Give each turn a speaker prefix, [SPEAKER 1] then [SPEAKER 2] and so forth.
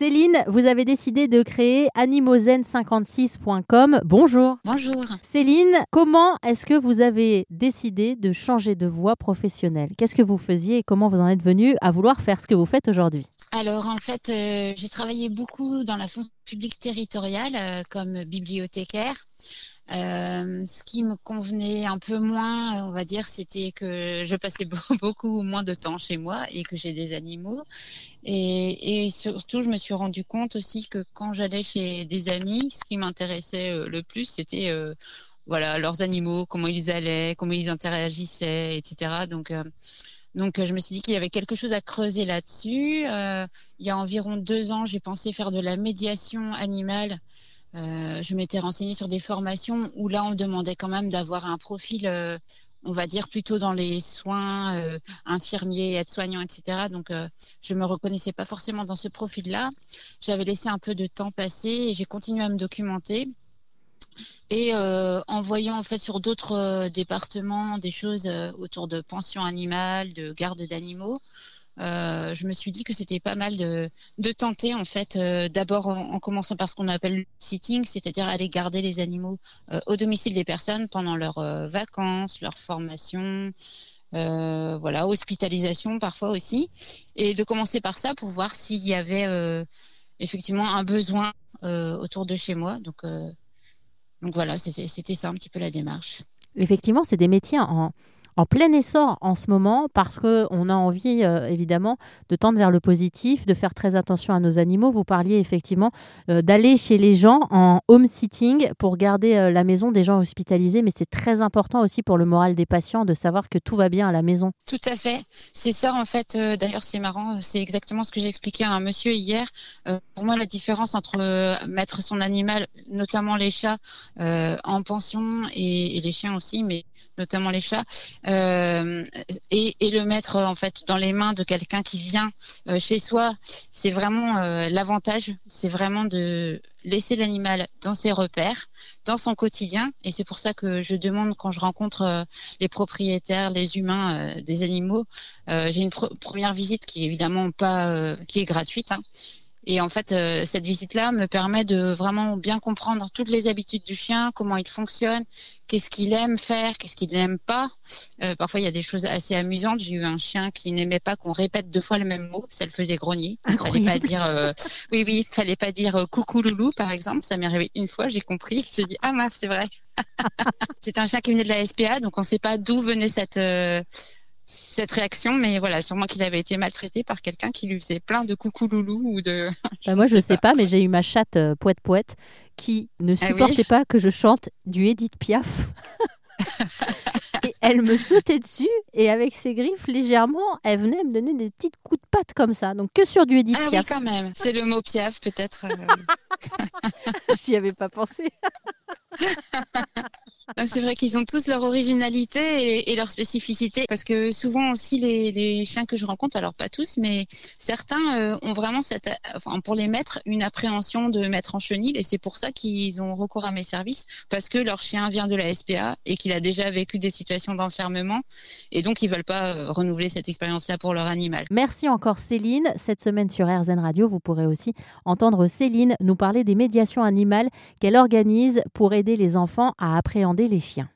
[SPEAKER 1] Céline, vous avez décidé de créer animozen56.com. Bonjour.
[SPEAKER 2] Bonjour.
[SPEAKER 1] Céline, comment est-ce que vous avez décidé de changer de voie professionnelle? Qu'est-ce que vous faisiez et comment vous en êtes venu à vouloir faire ce que vous faites aujourd'hui?
[SPEAKER 2] Alors en fait, euh, j'ai travaillé beaucoup dans la fonction publique territoriale euh, comme bibliothécaire. Euh, ce qui me convenait un peu moins, on va dire, c'était que je passais beaucoup moins de temps chez moi et que j'ai des animaux. Et, surtout, je me suis rendu compte aussi que quand j'allais chez des amis, ce qui m'intéressait euh, le plus, c'était euh, voilà leurs animaux, comment ils allaient, comment ils interagissaient, etc. Donc donc, je me suis dit qu'il y avait quelque chose à creuser là-dessus. Euh, il y a environ deux ans, j'ai pensé faire de la médiation animale euh, je m'étais renseignée sur des formations où là, on demandait quand même d'avoir un profil, euh, on va dire, plutôt dans les soins euh, infirmiers, aides-soignants, etc. Donc, euh, je me reconnaissais pas forcément dans ce profil-là. J'avais laissé un peu de temps passer et j'ai continué à me documenter. Et en voyant en fait sur d'autres départements des choses autour de pension animale, de garde d'animaux, je me suis dit que c'était pas mal de, tenter en fait euh, d'abord en, commençant par ce qu'on appelle le sitting, c'est-à-dire aller garder les animaux euh, au domicile des personnes pendant leurs vacances, leur formation, voilà, hospitalisation parfois aussi, et de commencer par ça pour voir s'il y avait effectivement un besoin autour de chez moi. Donc, donc voilà, c'était ça un petit peu la démarche.
[SPEAKER 1] Effectivement, c'est des métiers en en plein essor en ce moment parce qu'on a envie, euh, évidemment, de tendre vers le positif, de faire très attention à nos animaux. Vous parliez effectivement euh, d'aller chez les gens en home sitting pour garder euh, la maison des gens hospitalisés, mais c'est très important aussi pour le moral des patients de savoir que tout va bien à la maison.
[SPEAKER 2] Tout à fait. C'est ça, en fait. D'ailleurs, c'est marrant. C'est exactement ce que j'ai expliqué à un monsieur hier. pour moi, la différence entre mettre son animal, notamment les chats, en pension et, et les chiens aussi, mais notamment les chats, euh, et, le mettre en fait dans les mains de quelqu'un qui vient euh, chez soi, c'est vraiment euh, l'avantage, c'est vraiment de laisser l'animal dans ses repères, dans son quotidien, et c'est pour ça que je demande quand je rencontre les propriétaires, les humains des animaux, j'ai une première visite qui est évidemment pas, qui est gratuite. Hein, et en fait, euh, cette visite-là me permet de vraiment bien comprendre toutes les habitudes du chien, comment il fonctionne, qu'est-ce qu'il aime faire, qu'est-ce qu'il n'aime pas. Euh, parfois, il y a des choses assez amusantes. J'ai eu un chien qui n'aimait pas qu'on répète deux fois le même mot. Ça le faisait grogner. Il fallait pas dire, euh, oui, oui, fallait pas dire coucou loulou, par exemple. Ça m'est arrivé une fois, j'ai compris. J'ai dit, ah mince, c'est vrai. c'est un chien qui venait de la SPA, donc on ne sait pas d'où venait cette cette réaction, mais voilà, sûrement qu'il avait été maltraité par quelqu'un qui lui faisait plein de coucou loulou ou de.
[SPEAKER 1] Bah, moi, je ne sais pas, mais j'ai eu ma chatte euh, poète poète qui ne ah supportait pas que je chante du Edith Piaf. et elle me sautait dessus et avec ses griffes légèrement, elle venait me donner des petites coups de patte comme ça. Donc que sur du Edith
[SPEAKER 2] ah
[SPEAKER 1] Piaf.
[SPEAKER 2] oui, quand même. C'est le mot Piaf peut-être.
[SPEAKER 1] Euh. J'y avais pas pensé.
[SPEAKER 2] C'est vrai qu'ils ont tous leur originalité et, leur spécificité parce que souvent aussi les, chiens que je rencontre, alors pas tous, mais certains euh, ont vraiment cette, enfin, pour les maîtres, une appréhension de mettre en chenille et c'est pour ça qu'ils ont recours à mes services parce que leur chien vient de la SPA et qu'il a déjà vécu des situations d'enfermement et donc ils veulent pas euh, renouveler cette expérience-là pour leur animal.
[SPEAKER 1] Merci encore Céline. Cette semaine sur RZN Radio, vous pourrez aussi entendre Céline nous parler des médiations animales qu'elle organise pour aider les enfants à appréhender les chiens.